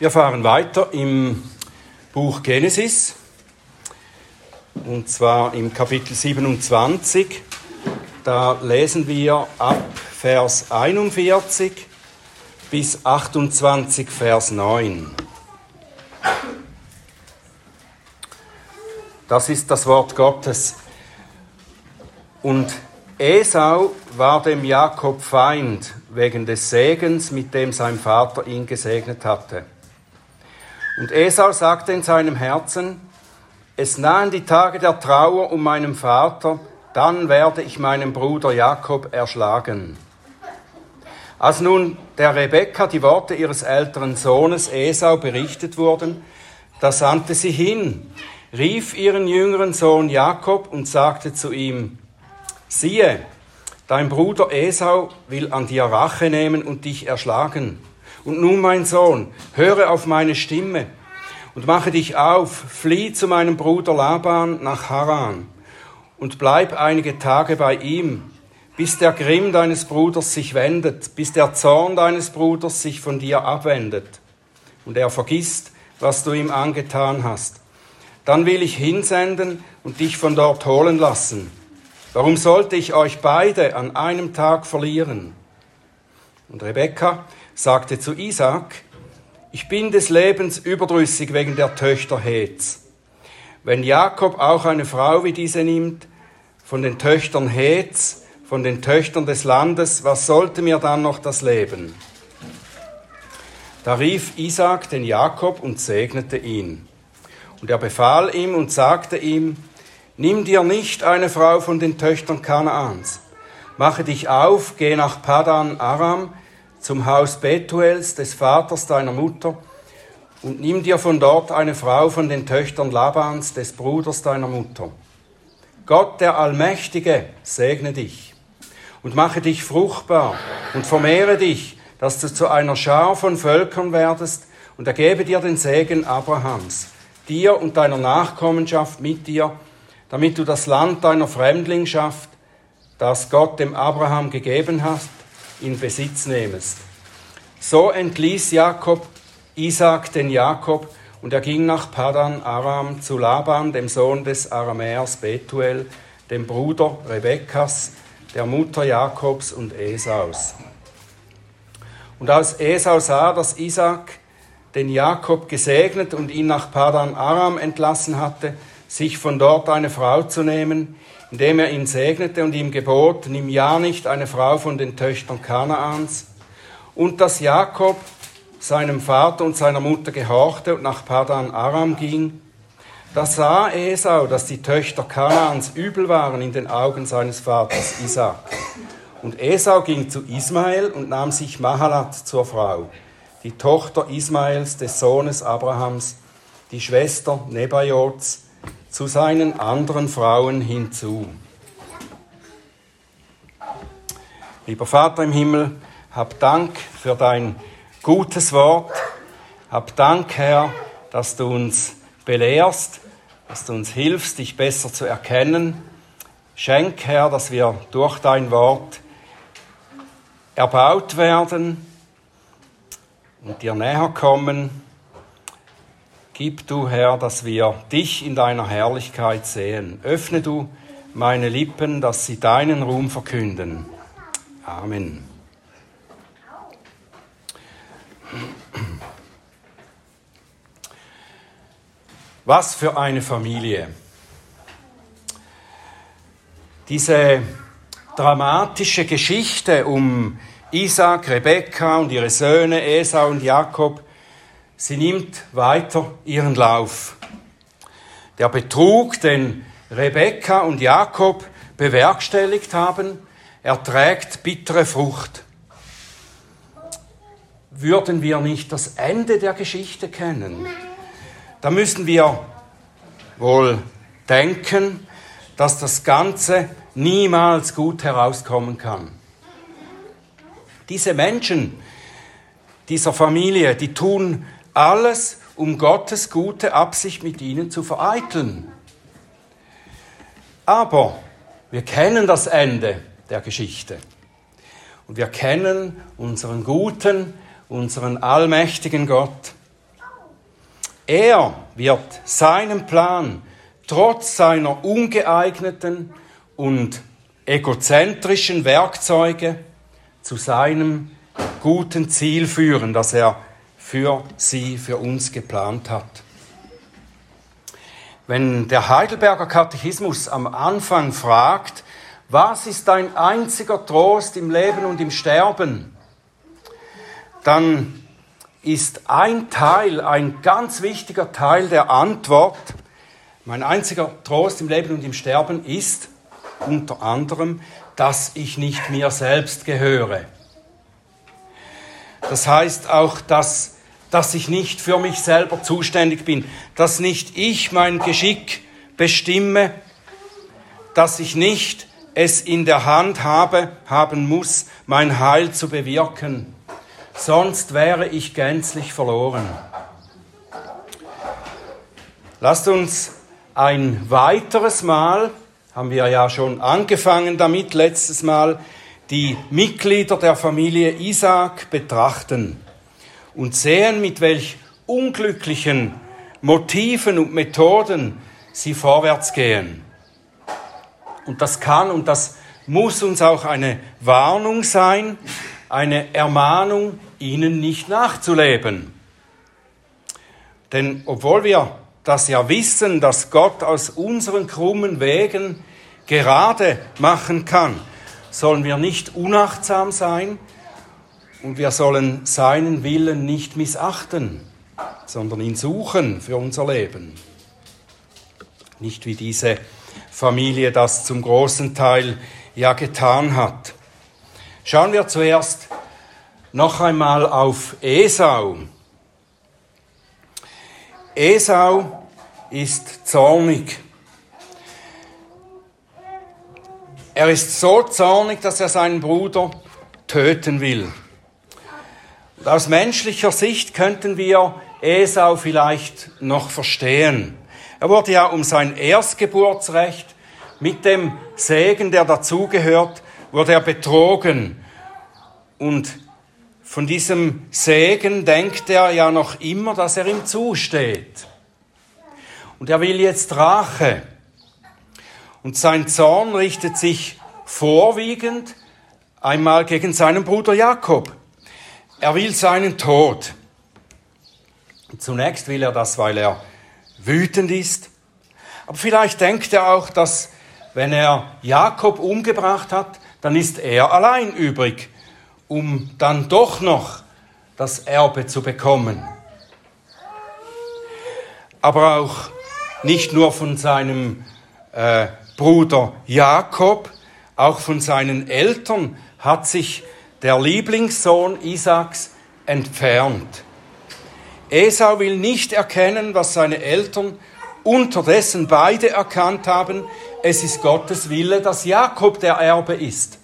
Wir fahren weiter im Buch Genesis und zwar im Kapitel 27. Da lesen wir ab Vers 41 bis 28 Vers 9. Das ist das Wort Gottes. Und Esau war dem Jakob Feind wegen des Segens, mit dem sein Vater ihn gesegnet hatte. Und Esau sagte in seinem Herzen, es nahen die Tage der Trauer um meinen Vater, dann werde ich meinen Bruder Jakob erschlagen. Als nun der Rebekka die Worte ihres älteren Sohnes Esau berichtet wurden, da sandte sie hin, rief ihren jüngeren Sohn Jakob und sagte zu ihm, Siehe, dein Bruder Esau will an dir Rache nehmen und dich erschlagen. Und nun, mein Sohn, höre auf meine Stimme und mache dich auf, flieh zu meinem Bruder Laban nach Haran und bleib einige Tage bei ihm, bis der Grimm deines Bruders sich wendet, bis der Zorn deines Bruders sich von dir abwendet und er vergisst, was du ihm angetan hast. Dann will ich hinsenden und dich von dort holen lassen Warum sollte ich euch beide an einem Tag verlieren? Und Rebekka sagte zu Isaac, ich bin des Lebens überdrüssig wegen der Töchter Heths. Wenn Jakob auch eine Frau wie diese nimmt, von den Töchtern Heths, von den Töchtern des Landes, was sollte mir dann noch das Leben? Da rief Isaac den Jakob und segnete ihn. Und er befahl ihm und sagte ihm, Nimm dir nicht eine Frau von den Töchtern Kanaans. Mache dich auf, geh nach Padan Aram zum Haus Betuels, des Vaters deiner Mutter, und nimm dir von dort eine Frau von den Töchtern Labans, des Bruders deiner Mutter. Gott der Allmächtige segne dich und mache dich fruchtbar und vermehre dich, dass du zu einer Schar von Völkern werdest und ergebe dir den Segen Abrahams, dir und deiner Nachkommenschaft mit dir, damit du das Land deiner Fremdlingschaft, das Gott dem Abraham gegeben hast, in Besitz nehmest. So entließ Jakob Isaac den Jakob und er ging nach Padan Aram zu Laban, dem Sohn des Aramäers Betuel, dem Bruder Rebekkas, der Mutter Jakobs und Esaus. Und als Esau sah, dass Isaac den Jakob gesegnet und ihn nach Padan Aram entlassen hatte, sich von dort eine Frau zu nehmen, indem er ihn segnete und ihm gebot, nimm ja nicht eine Frau von den Töchtern Kanaans, und dass Jakob seinem Vater und seiner Mutter gehorchte und nach Padan Aram ging, da sah Esau, dass die Töchter Kanaans übel waren in den Augen seines Vaters Isaac. Und Esau ging zu Ismael und nahm sich Mahalat zur Frau, die Tochter Ismaels des Sohnes Abrahams, die Schwester Nebajots, zu seinen anderen Frauen hinzu. Lieber Vater im Himmel, hab Dank für dein gutes Wort. Hab Dank, Herr, dass du uns belehrst, dass du uns hilfst, dich besser zu erkennen. Schenk, Herr, dass wir durch dein Wort erbaut werden und dir näher kommen Gib du, Herr, dass wir dich in deiner Herrlichkeit sehen. Öffne du meine Lippen, dass sie deinen Ruhm verkünden. Amen. Was für eine Familie. Diese dramatische Geschichte um Isaac, Rebekka und ihre Söhne Esau und Jakob Sie nimmt weiter ihren Lauf. Der Betrug, den Rebekka und Jakob bewerkstelligt haben, erträgt bittere Frucht. Würden wir nicht das Ende der Geschichte kennen, da müssen wir wohl denken, dass das Ganze niemals gut herauskommen kann. Diese Menschen dieser Familie, die tun alles, um Gottes gute Absicht mit ihnen zu vereiteln. Aber wir kennen das Ende der Geschichte. Und wir kennen unseren guten, unseren allmächtigen Gott. Er wird seinen Plan trotz seiner ungeeigneten und egozentrischen Werkzeuge zu seinem guten Ziel führen, das er für sie, für uns geplant hat. Wenn der Heidelberger Katechismus am Anfang fragt, was ist dein einziger Trost im Leben und im Sterben, dann ist ein Teil, ein ganz wichtiger Teil der Antwort, mein einziger Trost im Leben und im Sterben ist unter anderem, dass ich nicht mir selbst gehöre. Das heißt auch, dass, dass ich nicht für mich selber zuständig bin, dass nicht ich mein Geschick bestimme, dass ich nicht es in der Hand habe, haben muss, mein Heil zu bewirken. Sonst wäre ich gänzlich verloren. Lasst uns ein weiteres Mal, haben wir ja schon angefangen damit letztes Mal, die Mitglieder der Familie Isaac betrachten und sehen, mit welch unglücklichen Motiven und Methoden sie vorwärts gehen. Und das kann und das muss uns auch eine Warnung sein, eine Ermahnung, ihnen nicht nachzuleben. Denn obwohl wir das ja wissen, dass Gott aus unseren krummen Wegen gerade machen kann, sollen wir nicht unachtsam sein und wir sollen seinen Willen nicht missachten, sondern ihn suchen für unser Leben. Nicht wie diese Familie das zum großen Teil ja getan hat. Schauen wir zuerst noch einmal auf Esau. Esau ist zornig. Er ist so zornig, dass er seinen Bruder töten will. Und aus menschlicher Sicht könnten wir Esau vielleicht noch verstehen. Er wurde ja um sein Erstgeburtsrecht mit dem Segen, der dazugehört, wurde er betrogen. Und von diesem Segen denkt er ja noch immer, dass er ihm zusteht. Und er will jetzt Rache. Und sein Zorn richtet sich vorwiegend einmal gegen seinen Bruder Jakob. Er will seinen Tod. Zunächst will er das, weil er wütend ist. Aber vielleicht denkt er auch, dass wenn er Jakob umgebracht hat, dann ist er allein übrig um dann doch noch das Erbe zu bekommen. Aber auch nicht nur von seinem äh, Bruder Jakob, auch von seinen Eltern hat sich der Lieblingssohn Isaaks entfernt. Esau will nicht erkennen, was seine Eltern unterdessen beide erkannt haben, es ist Gottes Wille, dass Jakob der Erbe ist.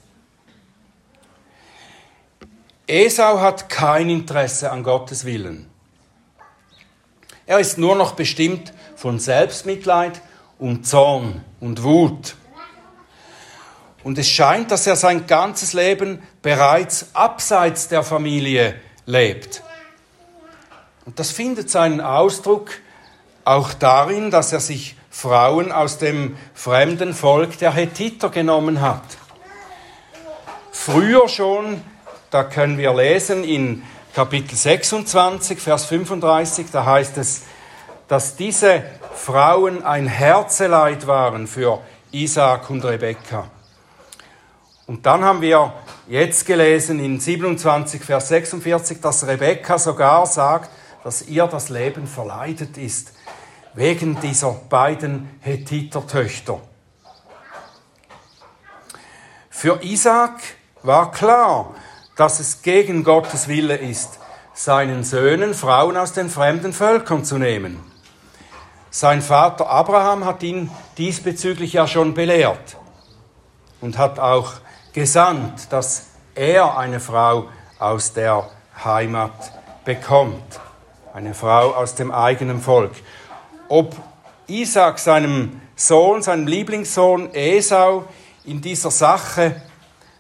Esau hat kein Interesse an Gottes Willen. Er ist nur noch bestimmt von Selbstmitleid und Zorn und Wut. Und es scheint, dass er sein ganzes Leben bereits abseits der Familie lebt. Und das findet seinen Ausdruck auch darin, dass er sich Frauen aus dem fremden Volk der Hethiter genommen hat. Früher schon da können wir lesen in Kapitel 26, Vers 35, da heißt es, dass diese Frauen ein Herzeleid waren für Isaac und Rebekka. Und dann haben wir jetzt gelesen in 27, Vers 46, dass Rebekka sogar sagt, dass ihr das Leben verleidet ist, wegen dieser beiden Hethiter-Töchter. Für Isaac war klar, dass es gegen Gottes Wille ist, seinen Söhnen Frauen aus den fremden Völkern zu nehmen. Sein Vater Abraham hat ihn diesbezüglich ja schon belehrt und hat auch gesandt, dass er eine Frau aus der Heimat bekommt, eine Frau aus dem eigenen Volk. Ob Isaac seinem Sohn, seinem Lieblingssohn Esau in dieser Sache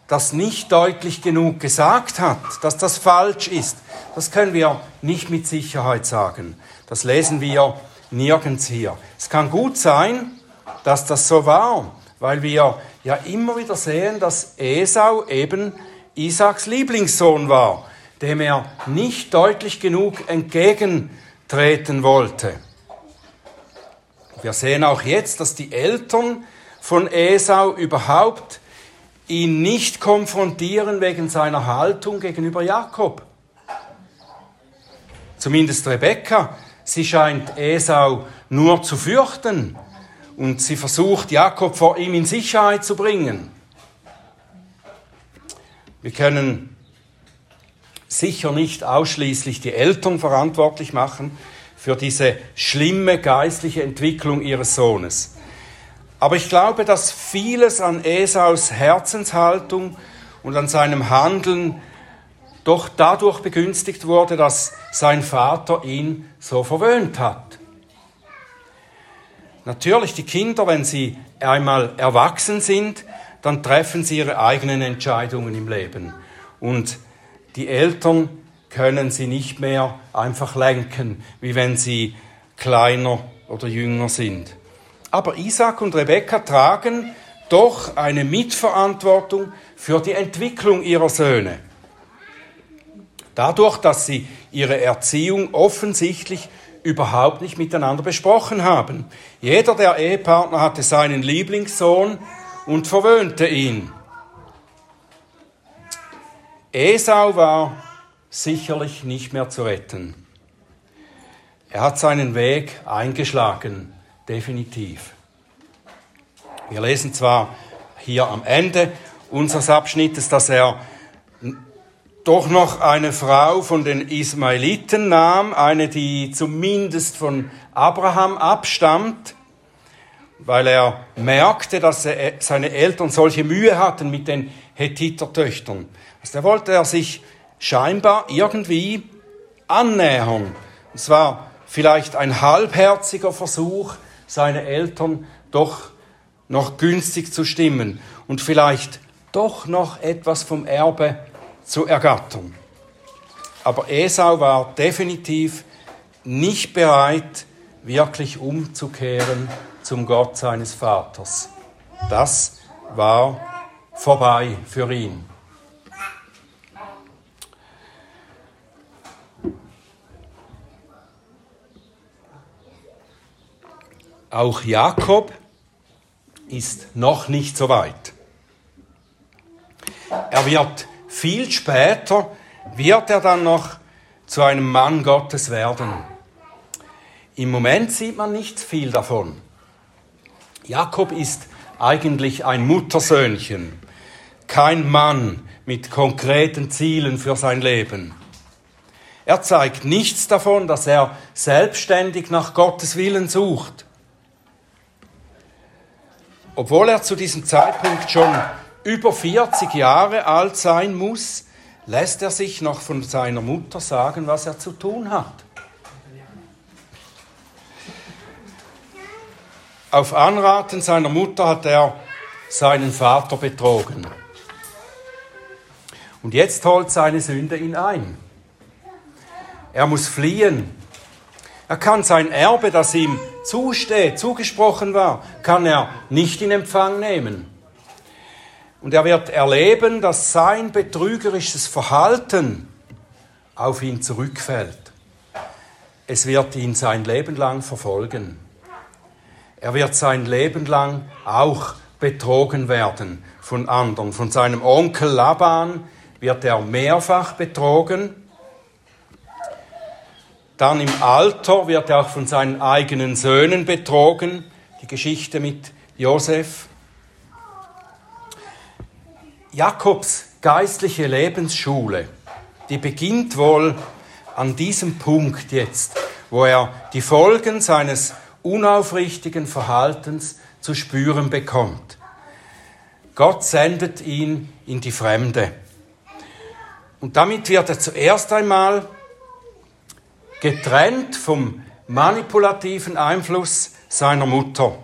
das nicht deutlich genug gesagt hat, dass das falsch ist, das können wir nicht mit Sicherheit sagen. Das lesen wir nirgends hier. Es kann gut sein, dass das so war, weil wir ja immer wieder sehen, dass Esau eben Isaaks Lieblingssohn war, dem er nicht deutlich genug entgegentreten wollte. Wir sehen auch jetzt, dass die Eltern von Esau überhaupt ihn nicht konfrontieren wegen seiner Haltung gegenüber Jakob. Zumindest Rebekka, sie scheint Esau nur zu fürchten und sie versucht Jakob vor ihm in Sicherheit zu bringen. Wir können sicher nicht ausschließlich die Eltern verantwortlich machen für diese schlimme geistliche Entwicklung ihres Sohnes. Aber ich glaube, dass vieles an Esaus Herzenshaltung und an seinem Handeln doch dadurch begünstigt wurde, dass sein Vater ihn so verwöhnt hat. Natürlich, die Kinder, wenn sie einmal erwachsen sind, dann treffen sie ihre eigenen Entscheidungen im Leben. Und die Eltern können sie nicht mehr einfach lenken, wie wenn sie kleiner oder jünger sind. Aber Isaac und Rebekka tragen doch eine Mitverantwortung für die Entwicklung ihrer Söhne. Dadurch, dass sie ihre Erziehung offensichtlich überhaupt nicht miteinander besprochen haben. Jeder der Ehepartner hatte seinen Lieblingssohn und verwöhnte ihn. Esau war sicherlich nicht mehr zu retten. Er hat seinen Weg eingeschlagen, definitiv. Wir lesen zwar hier am Ende unseres Abschnittes, dass er doch noch eine Frau von den Ismaeliten nahm, eine, die zumindest von Abraham abstammt, weil er merkte, dass er, seine Eltern solche Mühe hatten mit den Hethitertöchtern. Also da wollte er sich scheinbar irgendwie annähern. Es war vielleicht ein halbherziger Versuch, seine Eltern doch noch günstig zu stimmen und vielleicht doch noch etwas vom Erbe zu ergattern. Aber Esau war definitiv nicht bereit, wirklich umzukehren zum Gott seines Vaters. Das war vorbei für ihn. Auch Jakob ist noch nicht so weit. Er wird viel später wird er dann noch zu einem Mann Gottes werden. Im Moment sieht man nicht viel davon. Jakob ist eigentlich ein Muttersöhnchen, kein Mann mit konkreten Zielen für sein Leben. Er zeigt nichts davon, dass er selbstständig nach Gottes Willen sucht. Obwohl er zu diesem Zeitpunkt schon über 40 Jahre alt sein muss, lässt er sich noch von seiner Mutter sagen, was er zu tun hat. Auf Anraten seiner Mutter hat er seinen Vater betrogen. Und jetzt holt seine Sünde ihn ein. Er muss fliehen. Er kann sein Erbe, das ihm zusteht, zugesprochen war, kann er nicht in Empfang nehmen. Und er wird erleben, dass sein betrügerisches Verhalten auf ihn zurückfällt. Es wird ihn sein Leben lang verfolgen. Er wird sein Leben lang auch betrogen werden von anderen. Von seinem Onkel Laban wird er mehrfach betrogen. Dann im Alter wird er auch von seinen eigenen Söhnen betrogen. Die Geschichte mit Josef. Jakobs geistliche Lebensschule, die beginnt wohl an diesem Punkt jetzt, wo er die Folgen seines unaufrichtigen Verhaltens zu spüren bekommt. Gott sendet ihn in die Fremde. Und damit wird er zuerst einmal getrennt vom manipulativen Einfluss seiner Mutter.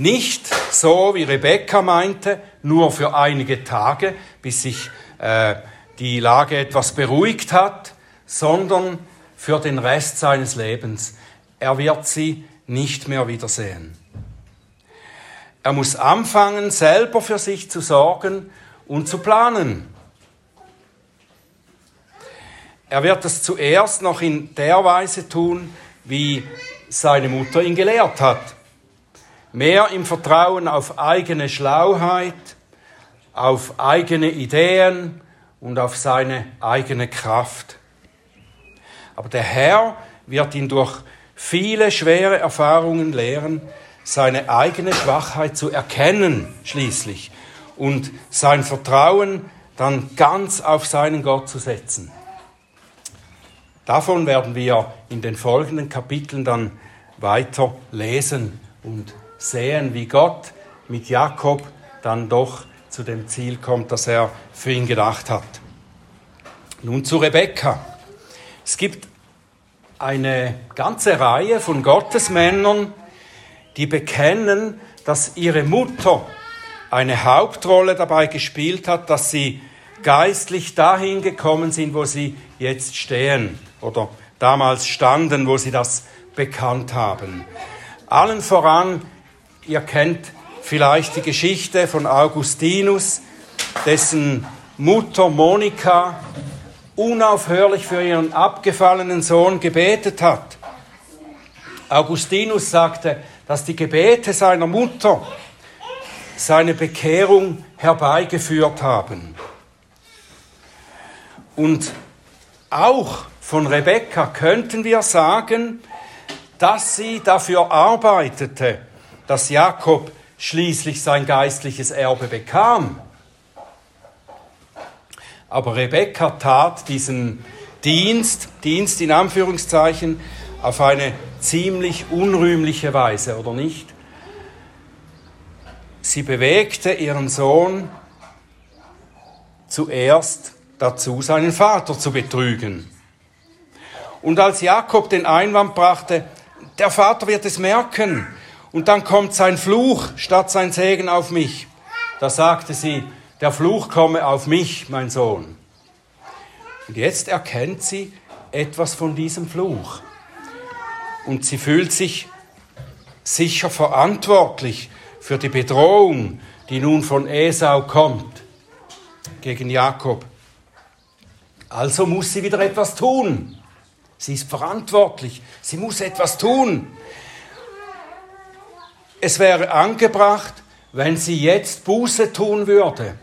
Nicht so wie Rebekka meinte, nur für einige Tage, bis sich äh, die Lage etwas beruhigt hat, sondern für den Rest seines Lebens. Er wird sie nicht mehr wiedersehen. Er muss anfangen, selber für sich zu sorgen und zu planen. Er wird es zuerst noch in der Weise tun, wie seine Mutter ihn gelehrt hat. Mehr im Vertrauen auf eigene Schlauheit, auf eigene Ideen und auf seine eigene Kraft. Aber der Herr wird ihn durch viele schwere Erfahrungen lehren, seine eigene Schwachheit zu erkennen schließlich und sein Vertrauen dann ganz auf seinen Gott zu setzen. Davon werden wir in den folgenden Kapiteln dann weiter lesen und sehen, wie Gott mit Jakob dann doch zu dem Ziel kommt, das er für ihn gedacht hat. Nun zu Rebekka. Es gibt eine ganze Reihe von Gottesmännern, die bekennen, dass ihre Mutter eine Hauptrolle dabei gespielt hat, dass sie geistlich dahin gekommen sind, wo sie jetzt stehen oder damals standen, wo sie das bekannt haben. Allen voran, ihr kennt vielleicht die Geschichte von Augustinus, dessen Mutter Monika unaufhörlich für ihren abgefallenen Sohn gebetet hat. Augustinus sagte, dass die Gebete seiner Mutter seine Bekehrung herbeigeführt haben. Und auch von Rebekka könnten wir sagen, dass sie dafür arbeitete, dass Jakob schließlich sein geistliches Erbe bekam. Aber Rebekka tat diesen Dienst, Dienst in Anführungszeichen, auf eine ziemlich unrühmliche Weise, oder nicht? Sie bewegte ihren Sohn zuerst dazu, seinen Vater zu betrügen. Und als Jakob den Einwand brachte, der Vater wird es merken, und dann kommt sein Fluch statt sein Segen auf mich, da sagte sie, der Fluch komme auf mich, mein Sohn. Und jetzt erkennt sie etwas von diesem Fluch. Und sie fühlt sich sicher verantwortlich für die Bedrohung, die nun von Esau kommt gegen Jakob. Also muss sie wieder etwas tun. Sie ist verantwortlich. Sie muss etwas tun. Es wäre angebracht, wenn sie jetzt Buße tun würde.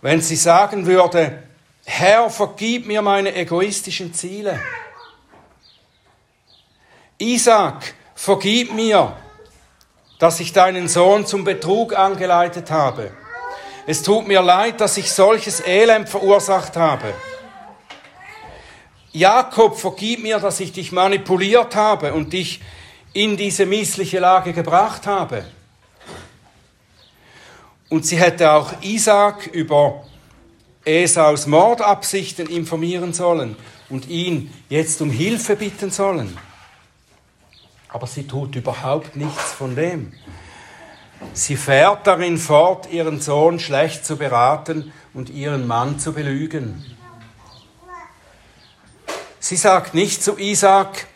Wenn sie sagen würde, Herr, vergib mir meine egoistischen Ziele. Isaac, vergib mir, dass ich deinen Sohn zum Betrug angeleitet habe. Es tut mir leid, dass ich solches Elend verursacht habe. Jakob, vergib mir, dass ich dich manipuliert habe und dich in diese missliche Lage gebracht habe. Und sie hätte auch Isaac über Esaus Mordabsichten informieren sollen und ihn jetzt um Hilfe bitten sollen. Aber sie tut überhaupt nichts von dem. Sie fährt darin fort, ihren Sohn schlecht zu beraten und ihren Mann zu belügen. Sie sagt nicht zu Isaac,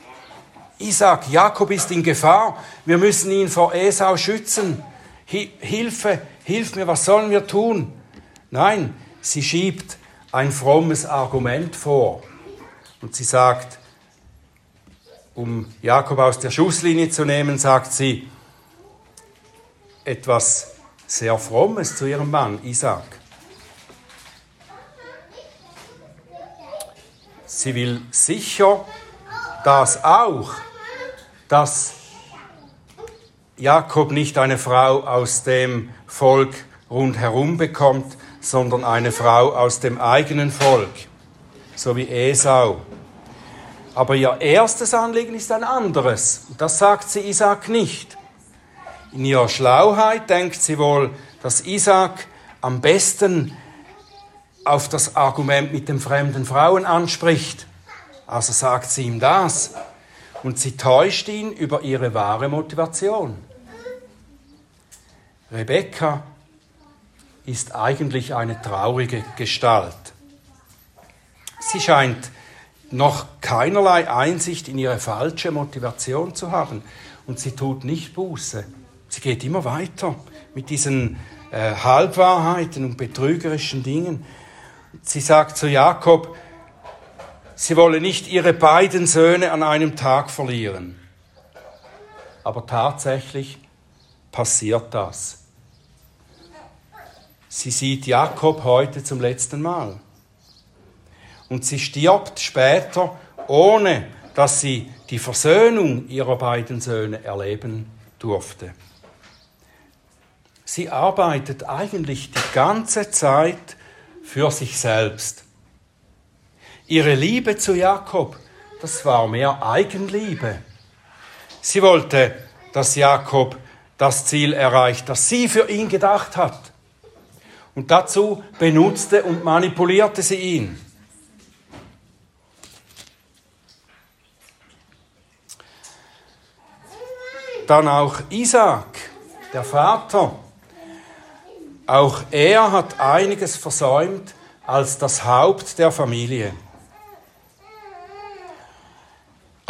Isaac, Jakob ist in Gefahr, wir müssen ihn vor Esau schützen. Hilfe, hilf mir, was sollen wir tun? Nein, sie schiebt ein frommes Argument vor. Und sie sagt, um Jakob aus der Schusslinie zu nehmen, sagt sie, etwas sehr Frommes zu ihrem Mann Isaac. Sie will sicher das auch, dass Jakob nicht eine Frau aus dem Volk rundherum bekommt, sondern eine Frau aus dem eigenen Volk, so wie Esau. Aber ihr erstes Anliegen ist ein anderes. Das sagt sie Isaac nicht. In ihrer Schlauheit denkt sie wohl, dass Isaac am besten auf das Argument mit den fremden Frauen anspricht. Also sagt sie ihm das. Und sie täuscht ihn über ihre wahre Motivation. Rebekka ist eigentlich eine traurige Gestalt. Sie scheint noch keinerlei Einsicht in ihre falsche Motivation zu haben und sie tut nicht Buße. Sie geht immer weiter mit diesen äh, Halbwahrheiten und betrügerischen Dingen. Sie sagt zu Jakob, sie wolle nicht ihre beiden Söhne an einem Tag verlieren. Aber tatsächlich passiert das. Sie sieht Jakob heute zum letzten Mal. Und sie stirbt später, ohne dass sie die Versöhnung ihrer beiden Söhne erleben durfte. Sie arbeitet eigentlich die ganze Zeit für sich selbst. Ihre Liebe zu Jakob, das war mehr Eigenliebe. Sie wollte, dass Jakob das Ziel erreicht, das sie für ihn gedacht hat. Und dazu benutzte und manipulierte sie ihn. Dann auch Isaac, der Vater. Auch er hat einiges versäumt als das Haupt der Familie.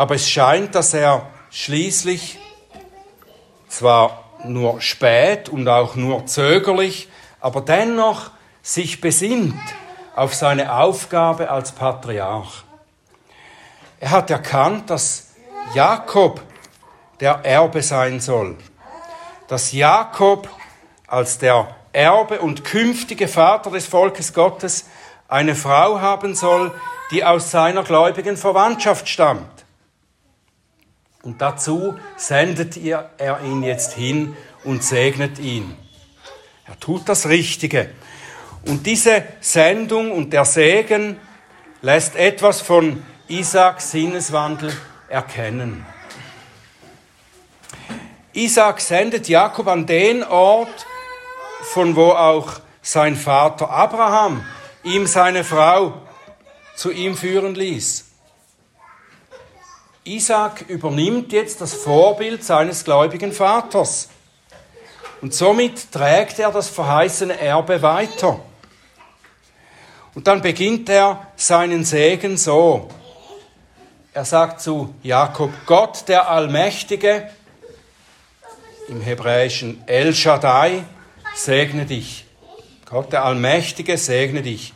Aber es scheint, dass er schließlich zwar nur spät und auch nur zögerlich, aber dennoch sich besinnt auf seine Aufgabe als Patriarch. Er hat erkannt, dass Jakob der Erbe sein soll, dass Jakob als der Erbe und künftige Vater des Volkes Gottes eine Frau haben soll, die aus seiner gläubigen Verwandtschaft stammt. Und dazu sendet er ihn jetzt hin und segnet ihn. Er tut das Richtige. Und diese Sendung und der Segen lässt etwas von Isaaks Sinneswandel erkennen. Isaac sendet Jakob an den Ort, von wo auch sein Vater Abraham ihm seine Frau zu ihm führen ließ. Isaac übernimmt jetzt das Vorbild seines gläubigen Vaters. Und somit trägt er das verheißene Erbe weiter. Und dann beginnt er seinen Segen so. Er sagt zu Jakob, Gott der Allmächtige, im Hebräischen El Shaddai, segne dich. Gott der Allmächtige segne dich.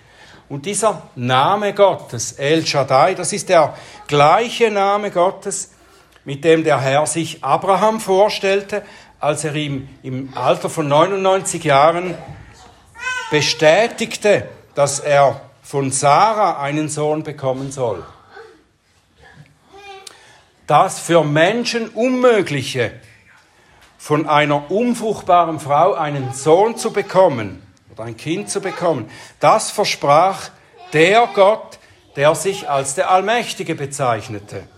Und dieser Name Gottes, El Shaddai, das ist der gleiche Name Gottes, mit dem der Herr sich Abraham vorstellte, als er ihm im Alter von 99 Jahren bestätigte, dass er von Sarah einen Sohn bekommen soll. Das für Menschen Unmögliche, von einer unfruchtbaren Frau einen Sohn zu bekommen oder ein Kind zu bekommen, das versprach der Gott, der sich als der Allmächtige bezeichnete.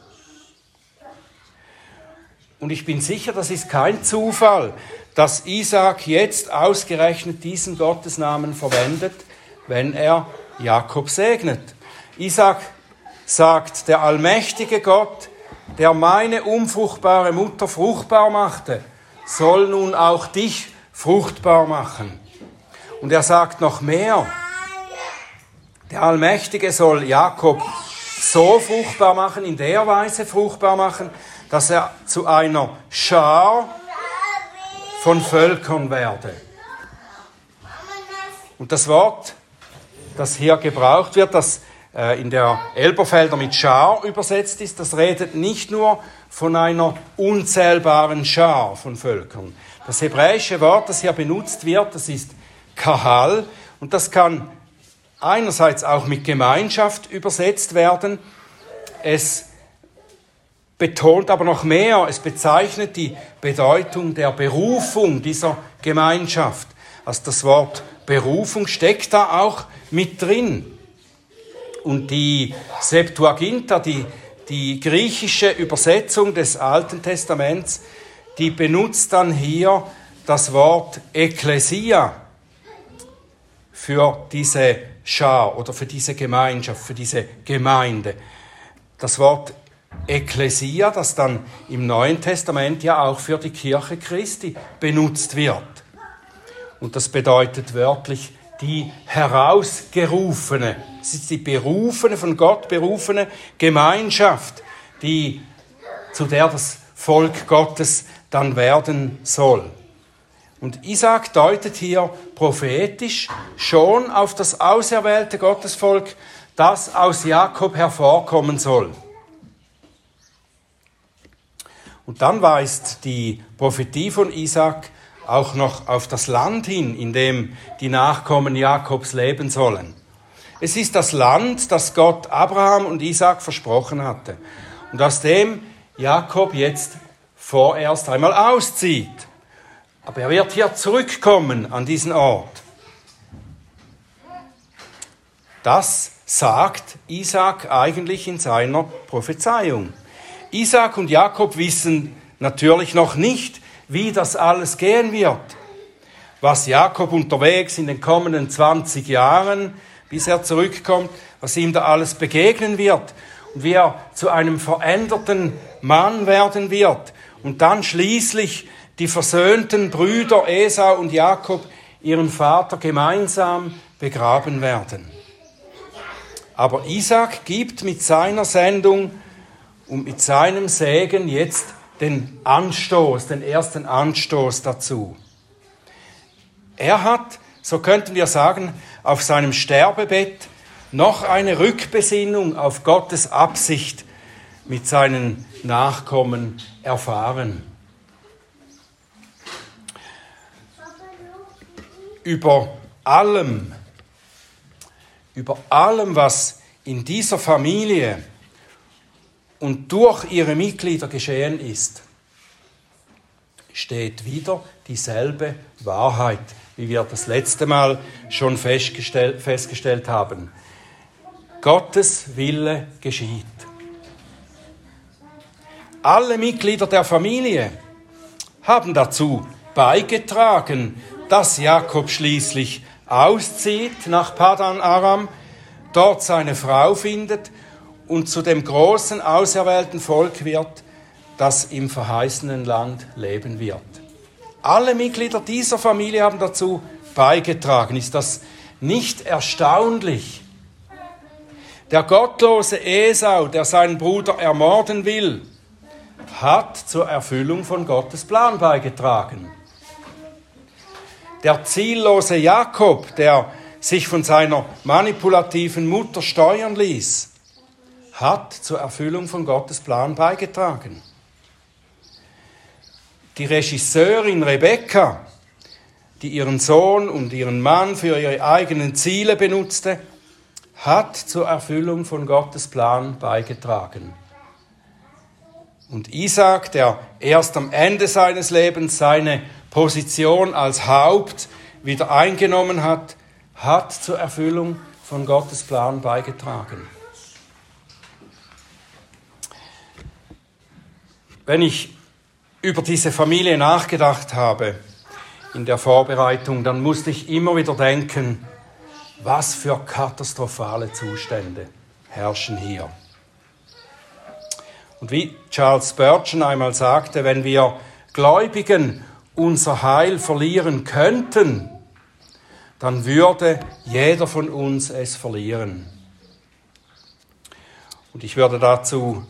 Und ich bin sicher, das ist kein Zufall, dass Isaac jetzt ausgerechnet diesen Gottesnamen verwendet, wenn er Jakob segnet. Isaac sagt, der allmächtige Gott, der meine unfruchtbare Mutter fruchtbar machte, soll nun auch dich fruchtbar machen. Und er sagt noch mehr. Der Allmächtige soll Jakob so fruchtbar machen, in der Weise fruchtbar machen, dass er zu einer Schar von Völkern werde. Und das Wort, das hier gebraucht wird, das äh, in der Elberfelder mit Schar übersetzt ist, das redet nicht nur von einer unzählbaren Schar von Völkern. Das hebräische Wort, das hier benutzt wird, das ist Kahal und das kann einerseits auch mit Gemeinschaft übersetzt werden. Es betont aber noch mehr, es bezeichnet die Bedeutung der Berufung dieser Gemeinschaft. Also das Wort Berufung steckt da auch mit drin. Und die Septuaginta, die, die griechische Übersetzung des Alten Testaments, die benutzt dann hier das Wort Ekklesia für diese Schar oder für diese Gemeinschaft, für diese Gemeinde. Das Wort Ekklesia, das dann im Neuen Testament ja auch für die Kirche Christi benutzt wird. Und das bedeutet wörtlich die herausgerufene, es ist die berufene, von Gott berufene Gemeinschaft, die, zu der das Volk Gottes dann werden soll. Und Isaac deutet hier prophetisch schon auf das auserwählte Gottesvolk, das aus Jakob hervorkommen soll. Und dann weist die Prophetie von Isaac auch noch auf das Land hin, in dem die Nachkommen Jakobs leben sollen. Es ist das Land, das Gott Abraham und Isaac versprochen hatte und aus dem Jakob jetzt vorerst einmal auszieht. Aber er wird hier zurückkommen an diesen Ort. Das sagt Isaac eigentlich in seiner Prophezeiung. Isaac und Jakob wissen natürlich noch nicht, wie das alles gehen wird. Was Jakob unterwegs in den kommenden 20 Jahren, bis er zurückkommt, was ihm da alles begegnen wird und wie er zu einem veränderten Mann werden wird und dann schließlich die versöhnten Brüder Esau und Jakob ihren Vater gemeinsam begraben werden. Aber Isaac gibt mit seiner Sendung und mit seinem Segen jetzt den Anstoß, den ersten Anstoß dazu. Er hat, so könnten wir sagen, auf seinem Sterbebett noch eine Rückbesinnung auf Gottes Absicht mit seinen Nachkommen erfahren. Über allem, über allem, was in dieser Familie und durch ihre Mitglieder geschehen ist, steht wieder dieselbe Wahrheit, wie wir das letzte Mal schon festgestellt, festgestellt haben. Gottes Wille geschieht. Alle Mitglieder der Familie haben dazu beigetragen, dass Jakob schließlich auszieht nach Padan Aram, dort seine Frau findet und zu dem großen auserwählten Volk wird, das im verheißenen Land leben wird. Alle Mitglieder dieser Familie haben dazu beigetragen. Ist das nicht erstaunlich? Der gottlose Esau, der seinen Bruder ermorden will, hat zur Erfüllung von Gottes Plan beigetragen. Der ziellose Jakob, der sich von seiner manipulativen Mutter steuern ließ, hat zur Erfüllung von Gottes Plan beigetragen. Die Regisseurin Rebecca, die ihren Sohn und ihren Mann für ihre eigenen Ziele benutzte, hat zur Erfüllung von Gottes Plan beigetragen. Und Isaac, der erst am Ende seines Lebens seine Position als Haupt wieder eingenommen hat, hat zur Erfüllung von Gottes Plan beigetragen. Wenn ich über diese Familie nachgedacht habe in der Vorbereitung, dann musste ich immer wieder denken, was für katastrophale Zustände herrschen hier. Und wie Charles Spurgeon einmal sagte, wenn wir Gläubigen unser Heil verlieren könnten, dann würde jeder von uns es verlieren. Und ich würde dazu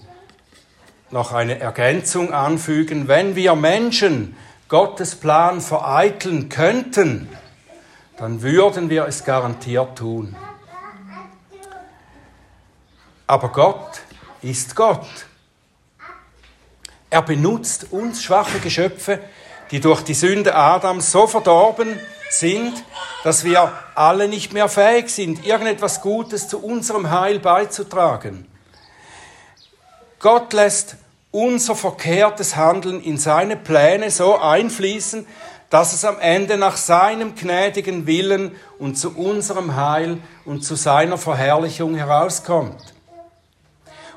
noch eine Ergänzung anfügen. Wenn wir Menschen Gottes Plan vereiteln könnten, dann würden wir es garantiert tun. Aber Gott ist Gott. Er benutzt uns schwache Geschöpfe die durch die Sünde Adams so verdorben sind, dass wir alle nicht mehr fähig sind, irgendetwas Gutes zu unserem Heil beizutragen. Gott lässt unser verkehrtes Handeln in seine Pläne so einfließen, dass es am Ende nach seinem gnädigen Willen und zu unserem Heil und zu seiner Verherrlichung herauskommt.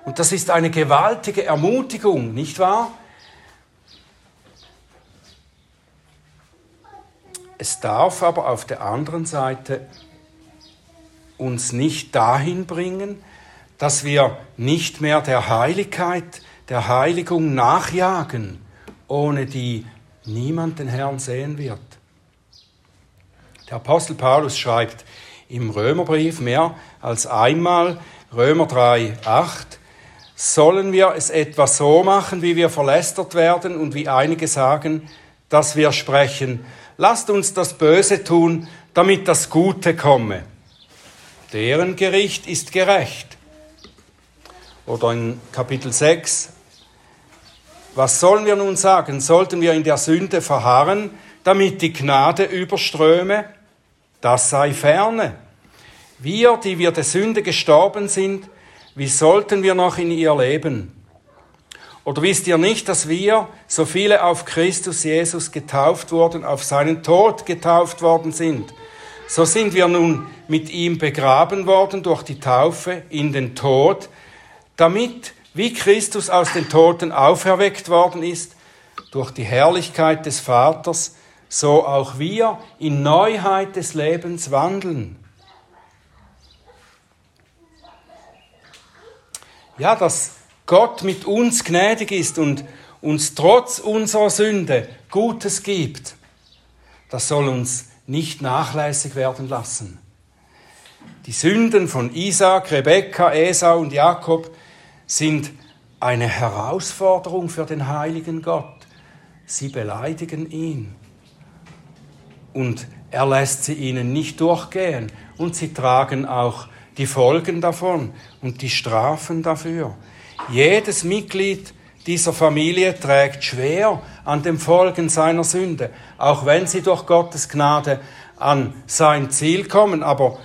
Und das ist eine gewaltige Ermutigung, nicht wahr? Es darf aber auf der anderen Seite uns nicht dahin bringen, dass wir nicht mehr der Heiligkeit, der Heiligung nachjagen, ohne die niemand den Herrn sehen wird. Der Apostel Paulus schreibt im Römerbrief mehr als einmal, Römer 3, 8, sollen wir es etwa so machen, wie wir verlästert werden und wie einige sagen, dass wir sprechen, lasst uns das Böse tun, damit das Gute komme. Deren Gericht ist gerecht. Oder in Kapitel 6, was sollen wir nun sagen? Sollten wir in der Sünde verharren, damit die Gnade überströme? Das sei ferne. Wir, die wir der Sünde gestorben sind, wie sollten wir noch in ihr leben? Oder wisst ihr nicht, dass wir, so viele auf Christus Jesus getauft wurden, auf seinen Tod getauft worden sind? So sind wir nun mit ihm begraben worden durch die Taufe in den Tod, damit, wie Christus aus den Toten auferweckt worden ist, durch die Herrlichkeit des Vaters, so auch wir in Neuheit des Lebens wandeln. Ja, dass Gott mit uns gnädig ist und uns trotz unserer Sünde Gutes gibt, das soll uns nicht nachlässig werden lassen. Die Sünden von Isaac, Rebekka, Esau und Jakob sind eine Herausforderung für den heiligen Gott. Sie beleidigen ihn und er lässt sie ihnen nicht durchgehen und sie tragen auch die Folgen davon und die Strafen dafür. Jedes Mitglied dieser Familie trägt schwer an den Folgen seiner Sünde, auch wenn sie durch Gottes Gnade an sein Ziel kommen, aber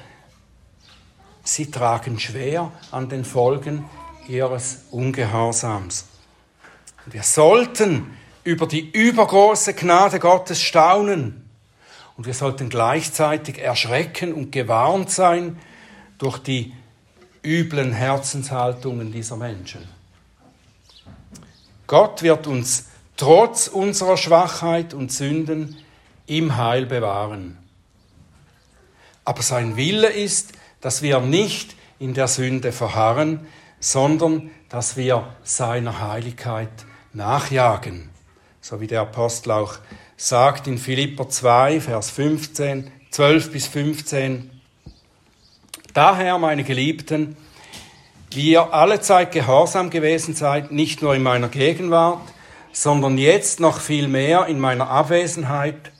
sie tragen schwer an den Folgen ihres Ungehorsams. Wir sollten über die übergroße Gnade Gottes staunen und wir sollten gleichzeitig erschrecken und gewarnt sein durch die üblen Herzenshaltungen dieser Menschen. Gott wird uns trotz unserer Schwachheit und Sünden im Heil bewahren. Aber sein Wille ist, dass wir nicht in der Sünde verharren, sondern dass wir seiner Heiligkeit nachjagen. So wie der Apostel auch sagt in Philipper 2, Vers 15, 12 bis 15. Daher, meine Geliebten, wie ihr alle Zeit gehorsam gewesen seid, nicht nur in meiner Gegenwart, sondern jetzt noch viel mehr in meiner Abwesenheit,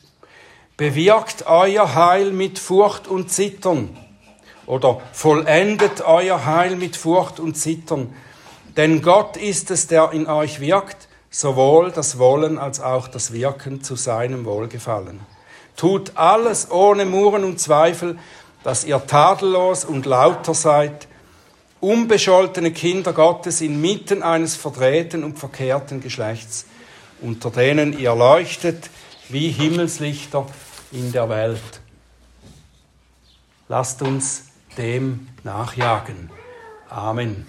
bewirkt euer Heil mit Furcht und Zittern oder vollendet euer Heil mit Furcht und Zittern. Denn Gott ist es, der in euch wirkt, sowohl das Wollen als auch das Wirken zu seinem Wohlgefallen. Tut alles ohne Muren und Zweifel, dass ihr tadellos und lauter seid, unbescholtene Kinder Gottes inmitten eines verdrehten und verkehrten Geschlechts, unter denen ihr leuchtet wie Himmelslichter in der Welt. Lasst uns dem nachjagen. Amen.